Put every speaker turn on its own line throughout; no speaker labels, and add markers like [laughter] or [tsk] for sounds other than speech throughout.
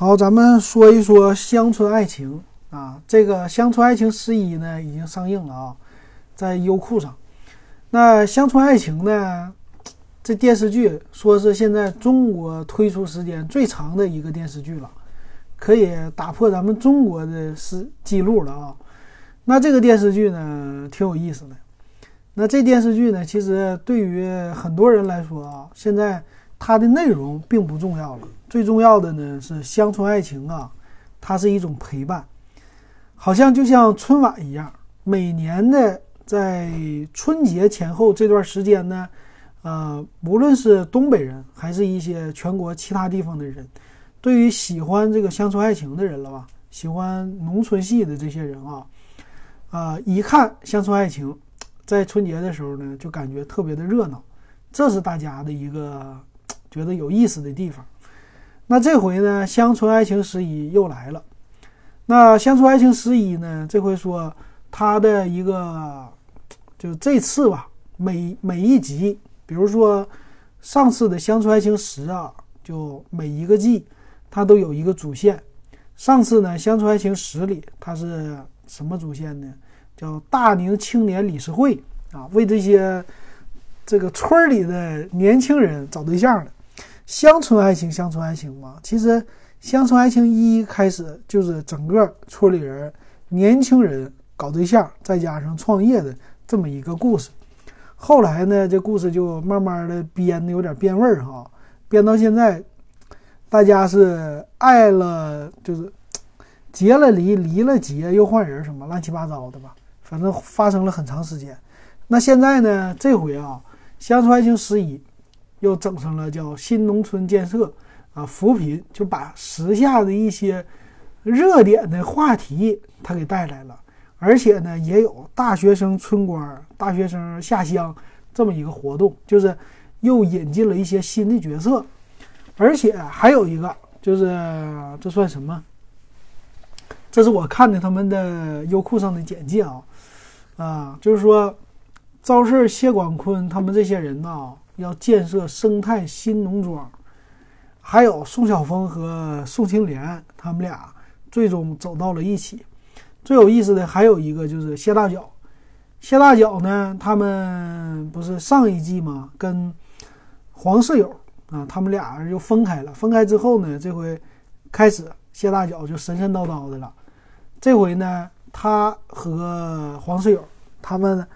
好，咱们说一说《乡村爱情》啊，这个《乡村爱情十一》呢已经上映了啊，在优酷上。那《乡村爱情》呢，这电视剧说是现在中国推出时间最长的一个电视剧了，可以打破咱们中国的时记录了啊。那这个电视剧呢，挺有意思的。那这电视剧呢，其实对于很多人来说啊，现在它的内容并不重要了。最重要的呢是乡村爱情啊，它是一种陪伴，好像就像春晚一样，每年的在春节前后这段时间呢，呃，无论是东北人还是一些全国其他地方的人，对于喜欢这个乡村爱情的人了吧，喜欢农村戏的这些人啊。啊，一看乡村爱情，在春节的时候呢，就感觉特别的热闹，这是大家的一个 [tsk] 觉得有意思的地方。那这回呢，乡村爱情十一又来了。那乡村爱情十一呢，这回说它的一个，就这次吧，每每一集，比如说上次的乡村爱情十啊，就每一个季它都有一个主线。上次呢，乡村爱情十里它是。什么主线呢？叫大宁青年理事会啊，为这些这个村里的年轻人找对象的乡村爱情，乡村爱情嘛。其实乡村爱情一开始就是整个村里人年轻人搞对象，再加上创业的这么一个故事。后来呢，这故事就慢慢的编的有点变味儿哈，编到现在，大家是爱了就是。结了离，离了结，又换人，什么乱七八糟的吧？反正发生了很长时间。那现在呢？这回啊，《乡村爱情十一》又整上了叫新农村建设啊，扶贫，就把时下的一些热点的话题他给带来了。而且呢，也有大学生村官、大学生下乡这么一个活动，就是又引进了一些新的角色。而且还有一个，就是这算什么？这是我看的他们的优酷上的简介啊，啊，就是说，赵四、谢广坤他们这些人呢，要建设生态新农庄，还有宋晓峰和宋青莲他们俩最终走到了一起。最有意思的还有一个就是谢大脚，谢大脚呢，他们不是上一季嘛，跟黄世友啊，他们俩人就分开了。分开之后呢，这回开始谢大脚就神神叨叨的了。这回呢，他和黄世友他们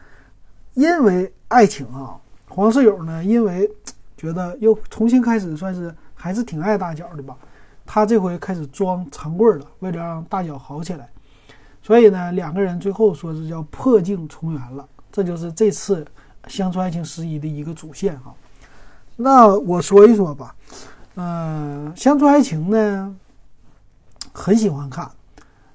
因为爱情啊，黄世友呢，因为觉得又重新开始，算是还是挺爱大脚的吧。他这回开始装长棍了，为了让大脚好起来，所以呢，两个人最后说是叫破镜重圆了。这就是这次《乡村爱情十一》的一个主线哈。那我说一说吧，嗯，《乡村爱情》呢，很喜欢看。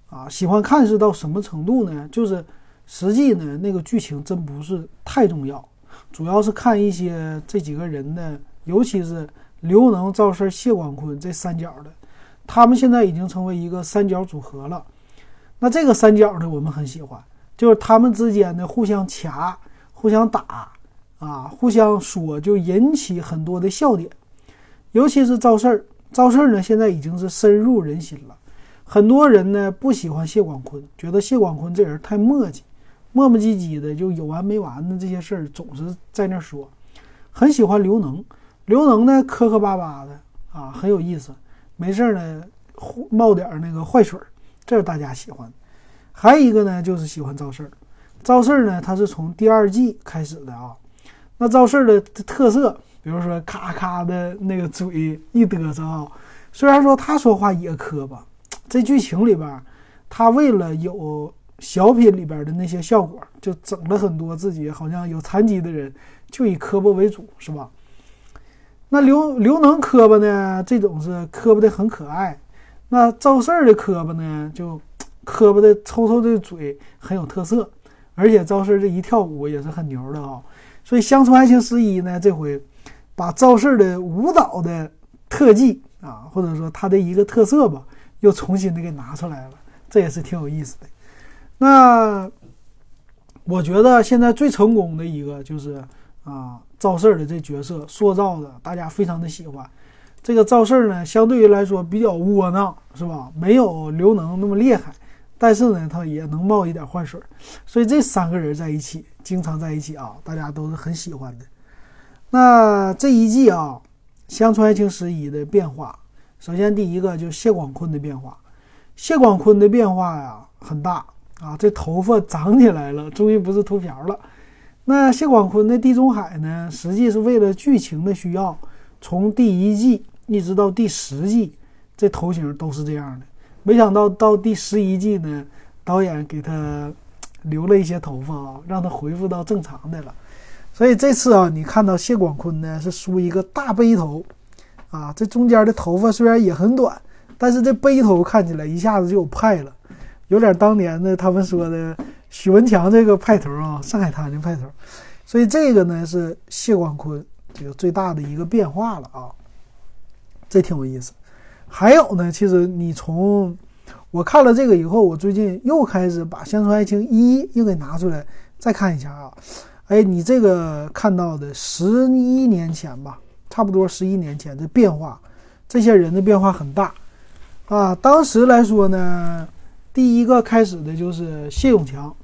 啊，喜欢看是到什么程度呢？就是实际呢，那个剧情真不是太重要，主要是看一些这几个人的，尤其是刘能、赵四、谢广坤这三角的，他们现在已经成为一个三角组合了。那这个三角呢，我们很喜欢，就是他们之间的互相掐、互相打啊，互相说，就引起很多的笑点。尤其是赵四，赵四呢，现在已经是深入人心了。很多人呢不喜欢谢广坤，觉得谢广坤这人太磨叽，磨磨唧唧的，就有完没完的这些事儿总是在那说。很喜欢刘能，刘能呢磕磕巴巴的啊，很有意思。没事呢冒点那个坏水，这是大家喜欢。还有一个呢就是喜欢赵四儿，赵四儿呢他是从第二季开始的啊。那赵四儿的特色，比如说咔咔的那个嘴一嘚瑟啊，虽然说他说话也磕巴。这剧情里边，他为了有小品里边的那些效果，就整了很多自己好像有残疾的人，就以磕巴为主，是吧？那刘刘能磕巴呢？这种是磕巴的很可爱。那赵四儿的磕巴呢？就磕巴的抽抽的嘴很有特色，而且赵四这一跳舞也是很牛的啊。所以《乡村爱情十一》呢，这回把赵四的舞蹈的特技啊，或者说他的一个特色吧。又重新的给拿出来了，这也是挺有意思的。那我觉得现在最成功的一个就是啊，赵四儿的这角色塑造的，大家非常的喜欢。这个赵四呢，相对于来说比较窝囊，是吧？没有刘能那么厉害，但是呢，他也能冒一点坏水，所以这三个人在一起，经常在一起啊，大家都是很喜欢的。那这一季啊，《乡村爱情十一》的变化，首先第一个就是谢广坤的变化，谢广坤的变化呀很大啊，这头发长起来了，终于不是秃瓢了。那谢广坤的地中海呢，实际是为了剧情的需要，从第一季一直到第十季，这头型都是这样的。没想到到第十一季呢，导演给他留了一些头发啊，让他恢复到正常的了。所以这次啊，你看到谢广坤呢是梳一个大背头，啊，这中间的头发虽然也很短，但是这背头看起来一下子就有派了，有点当年的他们说的许文强这个派头啊，上海滩的派头。所以这个呢是谢广坤这个最大的一个变化了啊，这挺有意思。还有呢，其实你从我看了这个以后，我最近又开始把《乡村爱情一》又给拿出来再看一下啊。哎，你这个看到的十一年前吧，差不多十一年前的变化，这些人的变化很大，啊，当时来说呢，第一个开始的就是谢永强，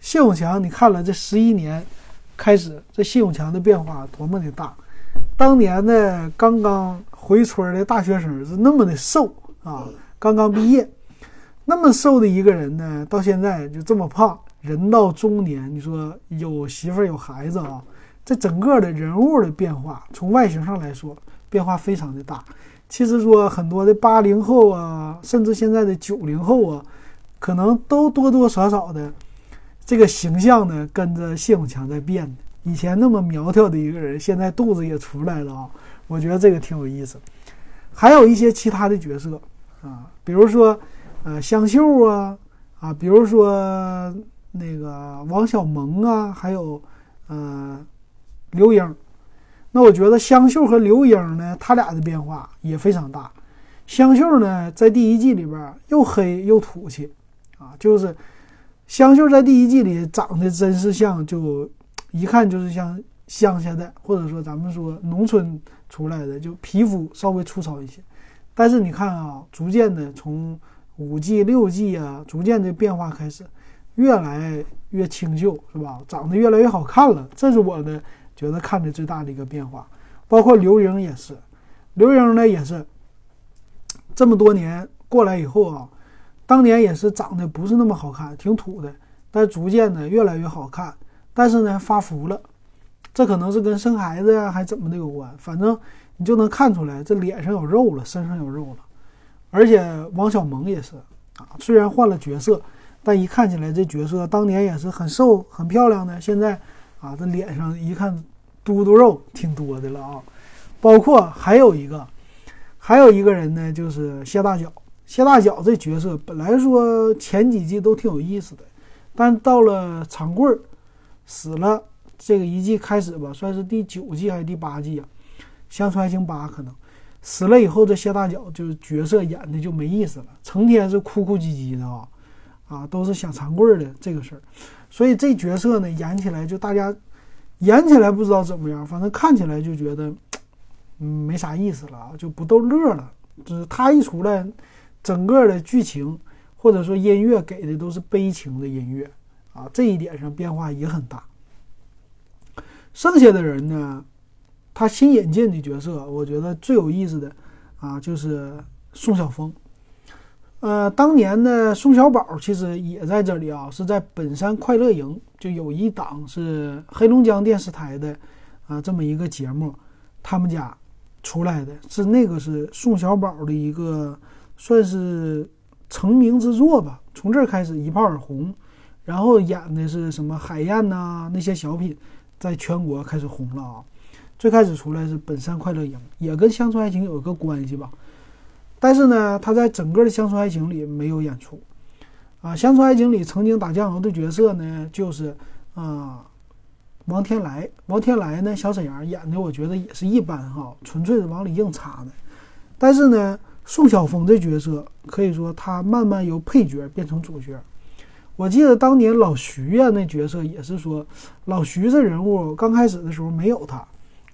谢永强，你看了这十一年开始，这谢永强的变化多么的大，当年的刚刚回村的大学生是那么的瘦啊，刚刚毕业，那么瘦的一个人呢，到现在就这么胖。人到中年，你说有媳妇儿有孩子啊，这整个的人物的变化，从外形上来说，变化非常的大。其实说很多的八零后啊，甚至现在的九零后啊，可能都多多少少的这个形象呢，跟着谢永强在变。以前那么苗条的一个人，现在肚子也出来了啊。我觉得这个挺有意思。还有一些其他的角色啊，比如说呃香秀啊啊，比如说。那个王小蒙啊，还有，呃，刘英，那我觉得香秀和刘英呢，他俩的变化也非常大。香秀呢，在第一季里边又黑又土气，啊，就是香秀在第一季里长得真是像，就一看就是像乡下的，或者说咱们说农村出来的，就皮肤稍微粗糙一些。但是你看啊，逐渐的从五季六季啊，逐渐的变化开始。越来越清秀，是吧？长得越来越好看了，这是我的觉得看的最大的一个变化。包括刘英也是，刘英呢也是这么多年过来以后啊，当年也是长得不是那么好看，挺土的，但逐渐的越来越好看。但是呢，发福了，这可能是跟生孩子呀还怎么的有关。反正你就能看出来，这脸上有肉了，身上有肉了。而且王小蒙也是啊，虽然换了角色。但一看起来，这角色当年也是很瘦、很漂亮的。现在啊，这脸上一看，嘟嘟肉挺多的了啊。包括还有一个，还有一个人呢，就是谢大脚。谢大脚这角色本来说前几季都挺有意思的，但到了长贵儿死了这个一季开始吧，算是第九季还是第八季啊？乡村爱情八可能死了以后，这谢大脚就是角色演的就没意思了，成天是哭哭唧唧的啊。啊，都是想长贵儿的这个事儿，所以这角色呢演起来就大家演起来不知道怎么样，反正看起来就觉得嗯没啥意思了啊，就不逗乐了。就是他一出来，整个的剧情或者说音乐给的都是悲情的音乐啊，这一点上变化也很大。剩下的人呢，他新引进的角色，我觉得最有意思的啊就是宋晓峰。呃，当年呢宋小宝其实也在这里啊，是在本山快乐营，就有一档是黑龙江电视台的啊这么一个节目，他们家出来的是那个是宋小宝的一个算是成名之作吧，从这儿开始一炮而红，然后演的是什么海燕呐那些小品，在全国开始红了啊。最开始出来是本山快乐营，也跟乡村爱情有一个关系吧。但是呢，他在整个的乡村爱情里没有演出，啊，乡村爱情里曾经打酱油的角色呢，就是啊，王天来。王天来呢，小沈阳演的，我觉得也是一般哈，纯粹是往里硬插的。但是呢，宋晓峰这角色可以说他慢慢由配角变成主角。我记得当年老徐呀，那角色也是说，老徐这人物刚开始的时候没有他，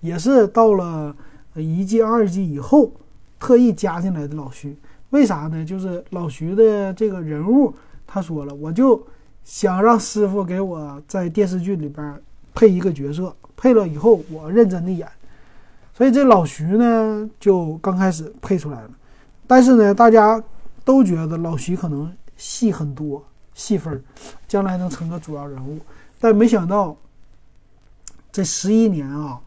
也是到了一季、二季以后。特意加进来的老徐。为啥呢？就是老徐的这个人物，他说了，我就想让师傅给我在电视剧里边配一个角色，配了以后我认真的演。所以这老徐呢，就刚开始配出来了。但是呢，大家都觉得老徐可能戏很多，戏份将来能成个主要人物。但没想到，这十一年啊，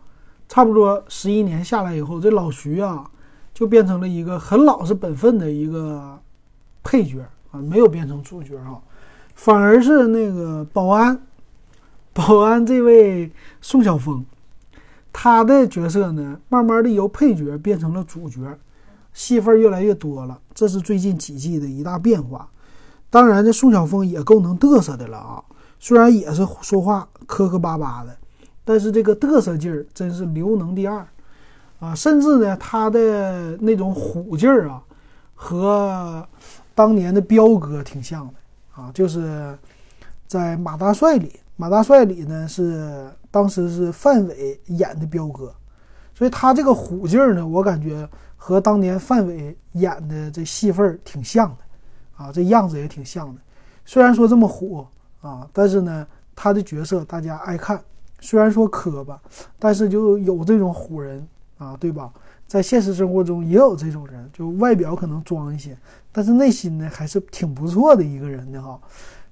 差不多十一年下来以后，这老徐啊。就变成了一个很老实本分的一个配角啊，没有变成主角啊，反而是那个保安，保安这位宋晓峰，他的角色呢，慢慢的由配角变成了主角，戏份越来越多了，这是最近几季的一大变化。当然，这宋晓峰也够能嘚瑟的了啊，虽然也是说话磕磕巴巴的，但是这个嘚瑟劲儿真是刘能第二。啊，甚至呢，他的那种虎劲儿啊，和当年的彪哥挺像的啊。就是在《马大帅》里，《马大帅》里呢是当时是范伟演的彪哥，所以他这个虎劲儿呢，我感觉和当年范伟演的这戏份儿挺像的啊，这样子也挺像的。虽然说这么虎啊，但是呢，他的角色大家爱看，虽然说磕巴，但是就有这种虎人。啊，对吧？在现实生活中也有这种人，就外表可能装一些，但是内心呢还是挺不错的一个人的哈。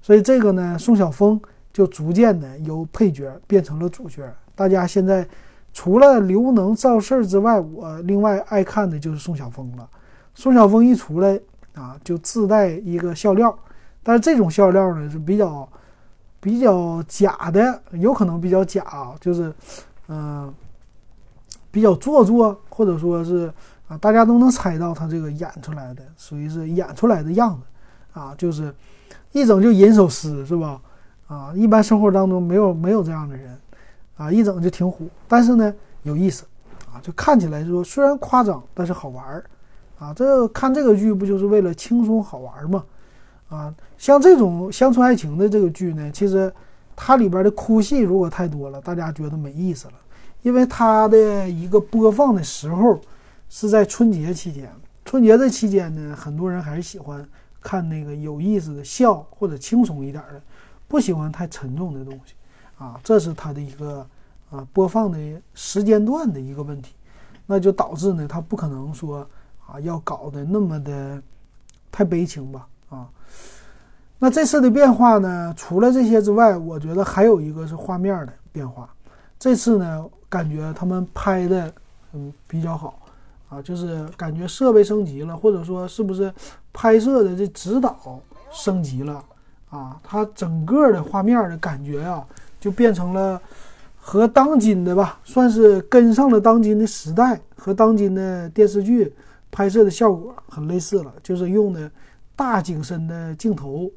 所以这个呢，宋晓峰就逐渐的由配角变成了主角。大家现在除了刘能造事儿之外，我另外爱看的就是宋晓峰了。宋晓峰一出来啊，就自带一个笑料，但是这种笑料呢是比较比较假的，有可能比较假啊，就是嗯。比较做作，或者说是啊，大家都能猜到他这个演出来的属于是演出来的样子，啊，就是一整就吟首诗是吧？啊，一般生活当中没有没有这样的人，啊，一整就挺虎，但是呢有意思，啊，就看起来说虽然夸张，但是好玩儿，啊，这看这个剧不就是为了轻松好玩吗？啊，像这种乡村爱情的这个剧呢，其实它里边的哭戏如果太多了，大家觉得没意思了。因为它的一个播放的时候是在春节期间，春节这期间呢，很多人还是喜欢看那个有意思的、笑或者轻松一点的，不喜欢太沉重的东西啊。这是它的一个啊播放的时间段的一个问题，那就导致呢，它不可能说啊要搞得那么的太悲情吧啊。那这次的变化呢，除了这些之外，我觉得还有一个是画面的变化，这次呢。感觉他们拍的嗯比较好啊，就是感觉设备升级了，或者说是不是拍摄的这指导升级了啊？它整个的画面的感觉呀，就变成了和当今的吧，算是跟上了当今的时代，和当今的电视剧拍摄的效果很类似了，就是用的大景深的镜头。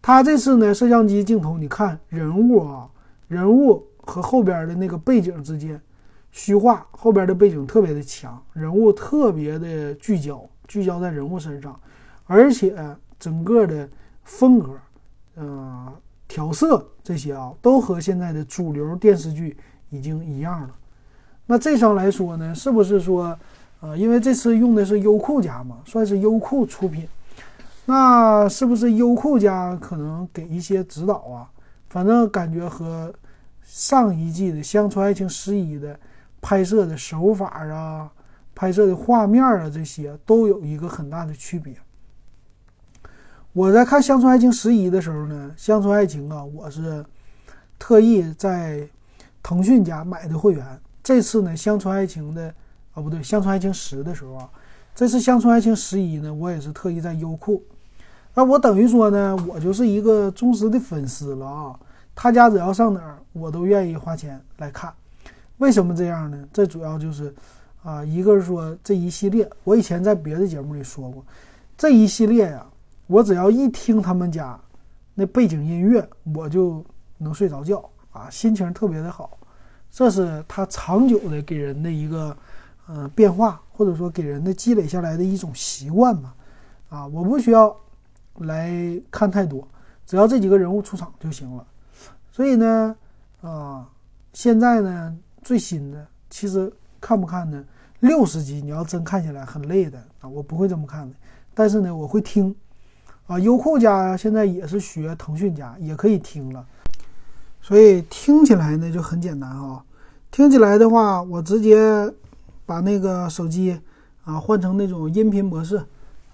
它这次呢，摄像机镜头，你看人物啊，人物。和后边的那个背景之间，虚化后边的背景特别的强，人物特别的聚焦，聚焦在人物身上，而且整个的风格，嗯，调色这些啊，都和现在的主流电视剧已经一样了。那这上来说呢，是不是说，呃，因为这次用的是优酷家嘛，算是优酷出品，那是不是优酷家可能给一些指导啊？反正感觉和。上一季的《乡村爱情十一》的拍摄的手法啊，拍摄的画面啊，这些都有一个很大的区别。我在看《乡村爱情十一》的时候呢，《乡村爱情》啊，我是特意在腾讯家买的会员。这次呢，《乡村爱情》的啊不对，《乡村爱情十》的时候啊，这次《乡村爱情十一》呢，我也是特意在优酷。那我等于说呢，我就是一个忠实的粉丝了啊。他家只要上哪儿，我都愿意花钱来看。为什么这样呢？这主要就是，啊，一个是说这一系列，我以前在别的节目里说过，这一系列呀，我只要一听他们家那背景音乐，我就能睡着觉啊，心情特别的好。这是他长久的给人的一个，呃，变化，或者说给人的积累下来的一种习惯吧。啊，我不需要来看太多，只要这几个人物出场就行了。所以呢，啊，现在呢最新的其实看不看呢？六十集你要真看起来很累的啊，我不会这么看的。但是呢，我会听啊，优酷家现在也是学腾讯家，也可以听了。所以听起来呢就很简单啊，听起来的话，我直接把那个手机啊换成那种音频模式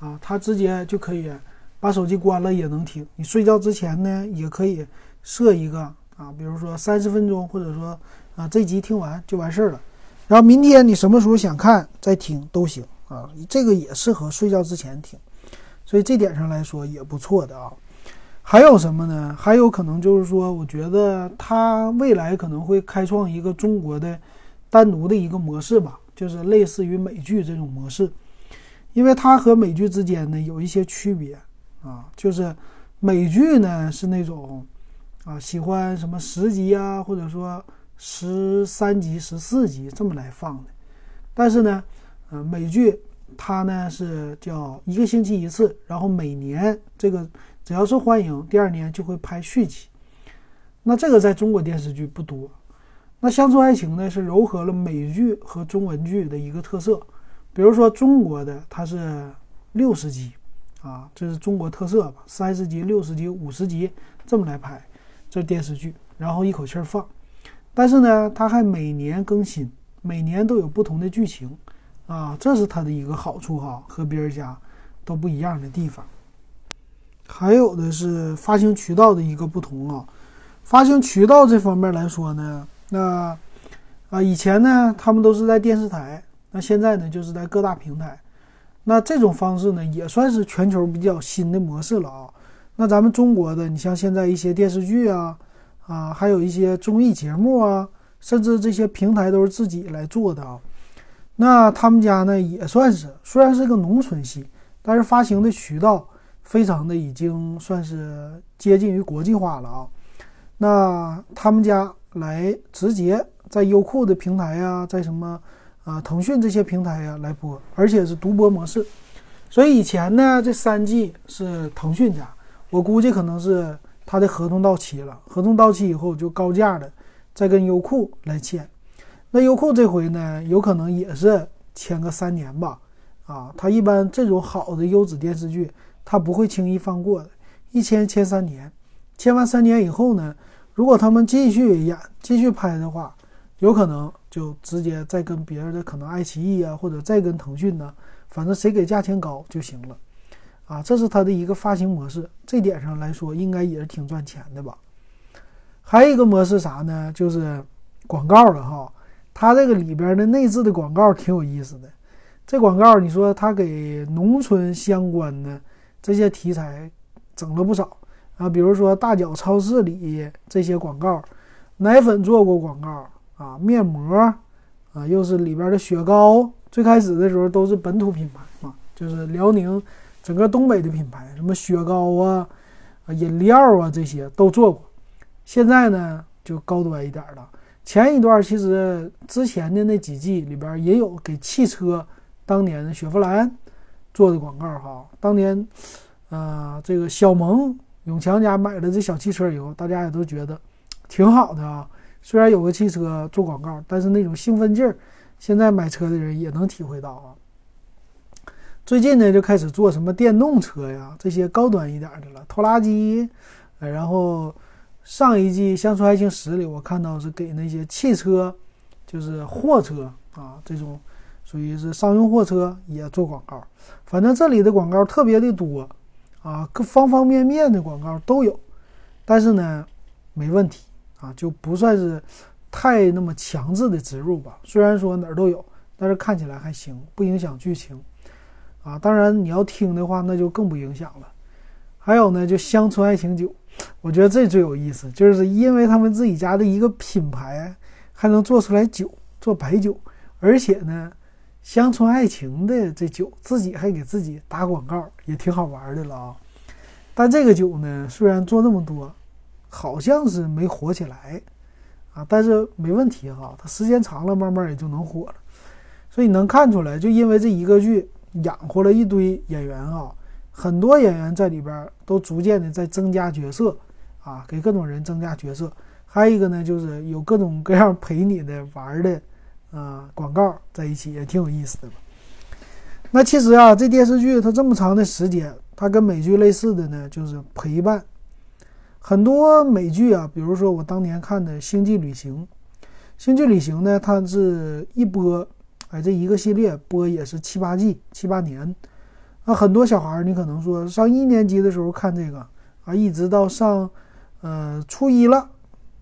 啊，它直接就可以把手机关了也能听。你睡觉之前呢也可以设一个啊，比如说三十分钟，或者说啊这集听完就完事儿了。然后明天你什么时候想看再听都行啊，这个也适合睡觉之前听，所以这点上来说也不错的啊。还有什么呢？还有可能就是说，我觉得它未来可能会开创一个中国的单独的一个模式吧，就是类似于美剧这种模式，因为它和美剧之间呢有一些区别啊，就是美剧呢是那种啊喜欢什么十集啊，或者说十三集、十四集这么来放的，但是呢，呃，美剧它呢是叫一个星期一次，然后每年这个。只要是欢迎，第二年就会拍续集。那这个在中国电视剧不多。那《乡村爱情》呢，是糅合了美剧和中文剧的一个特色。比如说中国的，它是六十集啊，这是中国特色吧？三十集、六十集、五十集这么来拍，这电视剧，然后一口气儿放。但是呢，它还每年更新，每年都有不同的剧情啊，这是它的一个好处哈，和别人家都不一样的地方。还有的是发行渠道的一个不同啊，发行渠道这方面来说呢，那啊以前呢他们都是在电视台，那现在呢就是在各大平台，那这种方式呢也算是全球比较新的模式了啊。那咱们中国的，你像现在一些电视剧啊，啊还有一些综艺节目啊，甚至这些平台都是自己来做的啊。那他们家呢也算是，虽然是个农村系，但是发行的渠道。非常的已经算是接近于国际化了啊，那他们家来直接在优酷的平台呀，在什么啊腾讯这些平台呀来播，而且是独播模式。所以以前呢，这三季是腾讯家，我估计可能是他的合同到期了，合同到期以后就高价的再跟优酷来签。那优酷这回呢，有可能也是签个三年吧，啊，他一般这种好的优质电视剧。他不会轻易放过的，一签签三年，签完三年以后呢，如果他们继续演、继续拍的话，有可能就直接再跟别人的可能爱奇艺啊，或者再跟腾讯呢，反正谁给价钱高就行了，啊，这是他的一个发行模式，这点上来说应该也是挺赚钱的吧。还有一个模式啥呢？就是广告了哈，它这个里边的内置的广告挺有意思的，这广告你说它给农村相关的。这些题材整了不少啊，比如说大脚超市里这些广告，奶粉做过广告啊，面膜啊，又是里边的雪糕，最开始的时候都是本土品牌嘛，就是辽宁整个东北的品牌，什么雪糕啊、啊饮料啊这些都做过。现在呢就高端一点了。前一段其实之前的那几季里边也有给汽车，当年的雪佛兰。做的广告哈，当年，呃，这个小萌永强家买了这小汽车以后，大家也都觉得挺好的啊。虽然有个汽车做广告，但是那种兴奋劲儿，现在买车的人也能体会到啊。最近呢，就开始做什么电动车呀，这些高端一点的了，拖拉机。然后上一季《乡村爱情十》里，我看到是给那些汽车，就是货车啊这种。属于是商用货车也做广告，反正这里的广告特别的多，啊，各方方面面的广告都有，但是呢，没问题啊，就不算是太那么强制的植入吧。虽然说哪儿都有，但是看起来还行，不影响剧情，啊，当然你要听的话，那就更不影响了。还有呢，就乡村爱情九，我觉得这最有意思，就是因为他们自己家的一个品牌还能做出来酒，做白酒，而且呢。乡村爱情的这酒，自己还给自己打广告，也挺好玩的了啊。但这个酒呢，虽然做那么多，好像是没火起来啊。但是没问题哈，它时间长了，慢慢也就能火了。所以能看出来，就因为这一个剧养活了一堆演员啊，很多演员在里边都逐渐的在增加角色啊，给各种人增加角色。还有一个呢，就是有各种各样陪你的玩的。啊广告在一起，也挺有意思的。那其实啊，这电视剧它这么长的时间，它跟美剧类似的呢，就是陪伴。很多美剧啊，比如说我当年看的《星际旅行》，《星际旅行》呢，它是一播，哎，这一个系列播也是七八季、七八年。那很多小孩儿，你可能说上一年级的时候看这个啊，一直到上呃初一了，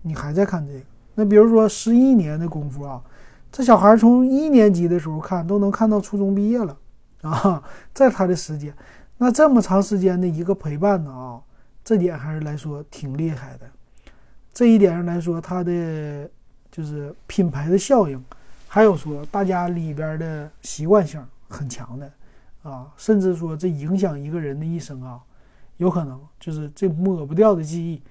你还在看这个。那比如说十一年的功夫啊，这小孩从一年级的时候看，都能看到初中毕业了。啊，在他的时间，那这么长时间的一个陪伴呢啊，这点还是来说挺厉害的。这一点上来说，它的就是品牌的效应，还有说大家里边的习惯性很强的啊，甚至说这影响一个人的一生啊，有可能就是这抹不掉的记忆。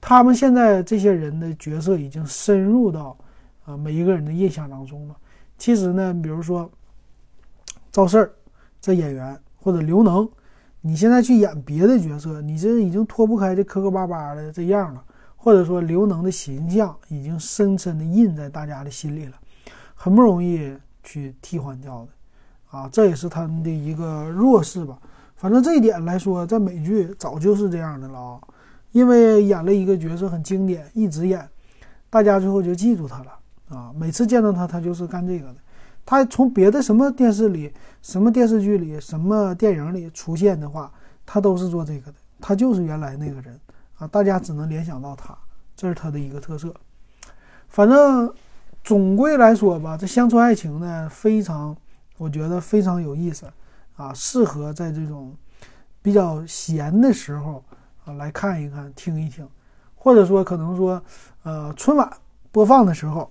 他们现在这些人的角色已经深入到啊每一个人的印象当中了。其实呢，比如说赵四儿。这演员或者刘能，你现在去演别的角色，你这已经脱不开这磕磕巴巴的这样了，或者说刘能的形象已经深深的印在大家的心里了，很不容易去替换掉的，啊，这也是他们的一个弱势吧。反正这一点来说，在美剧早就是这样的了啊，因为演了一个角色很经典，一直演，大家最后就记住他了啊，每次见到他，他就是干这个的。他从别的什么电视里、什么电视剧里、什么电影里出现的话，他都是做这个的。他就是原来那个人啊，大家只能联想到他，这是他的一个特色。反正总归来说吧，这乡村爱情呢，非常，我觉得非常有意思啊，适合在这种比较闲的时候啊来看一看、听一听，或者说可能说，呃，春晚播放的时候，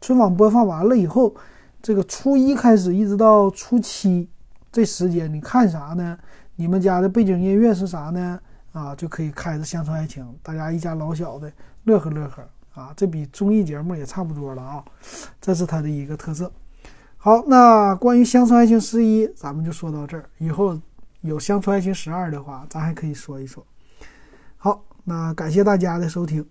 春晚播放完了以后。这个初一开始一直到初七，这时间你看啥呢？你们家的背景音乐是啥呢？啊，就可以开着《乡村爱情》，大家一家老小的乐呵乐呵啊！这比综艺节目也差不多了啊，这是它的一个特色。好，那关于《乡村爱情十一》，咱们就说到这儿。以后有《乡村爱情十二》的话，咱还可以说一说。好，那感谢大家的收听。